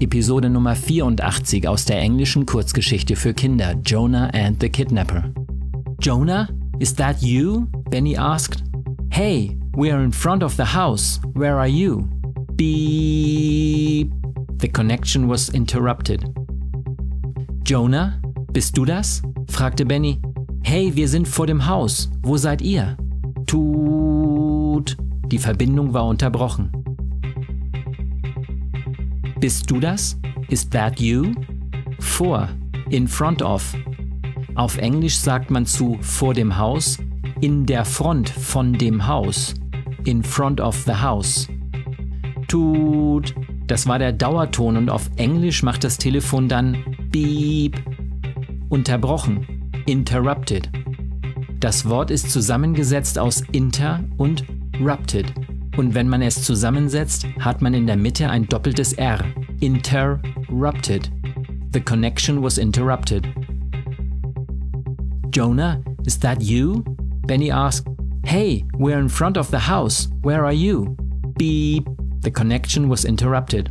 Episode Nummer 84 aus der englischen Kurzgeschichte für Kinder Jonah and the Kidnapper. Jonah? Is that you? Benny asked. Hey, we are in front of the house. Where are you? Beep. The connection was interrupted. Jonah, bist du das? fragte Benny. Hey, wir sind vor dem Haus. Wo seid ihr? Tut. Die Verbindung war unterbrochen. Bist du das? Is that you? Vor. In front of. Auf Englisch sagt man zu vor dem Haus in der Front von dem Haus. In front of the house. Tut. Das war der Dauerton und auf Englisch macht das Telefon dann beep. Unterbrochen. Interrupted. Das Wort ist zusammengesetzt aus inter und rupted. Und wenn man es zusammensetzt, hat man in der Mitte ein doppeltes R. Interrupted. The connection was interrupted. Jonah, is that you? Benny asked. Hey, we're in front of the house. Where are you? Beep. The connection was interrupted.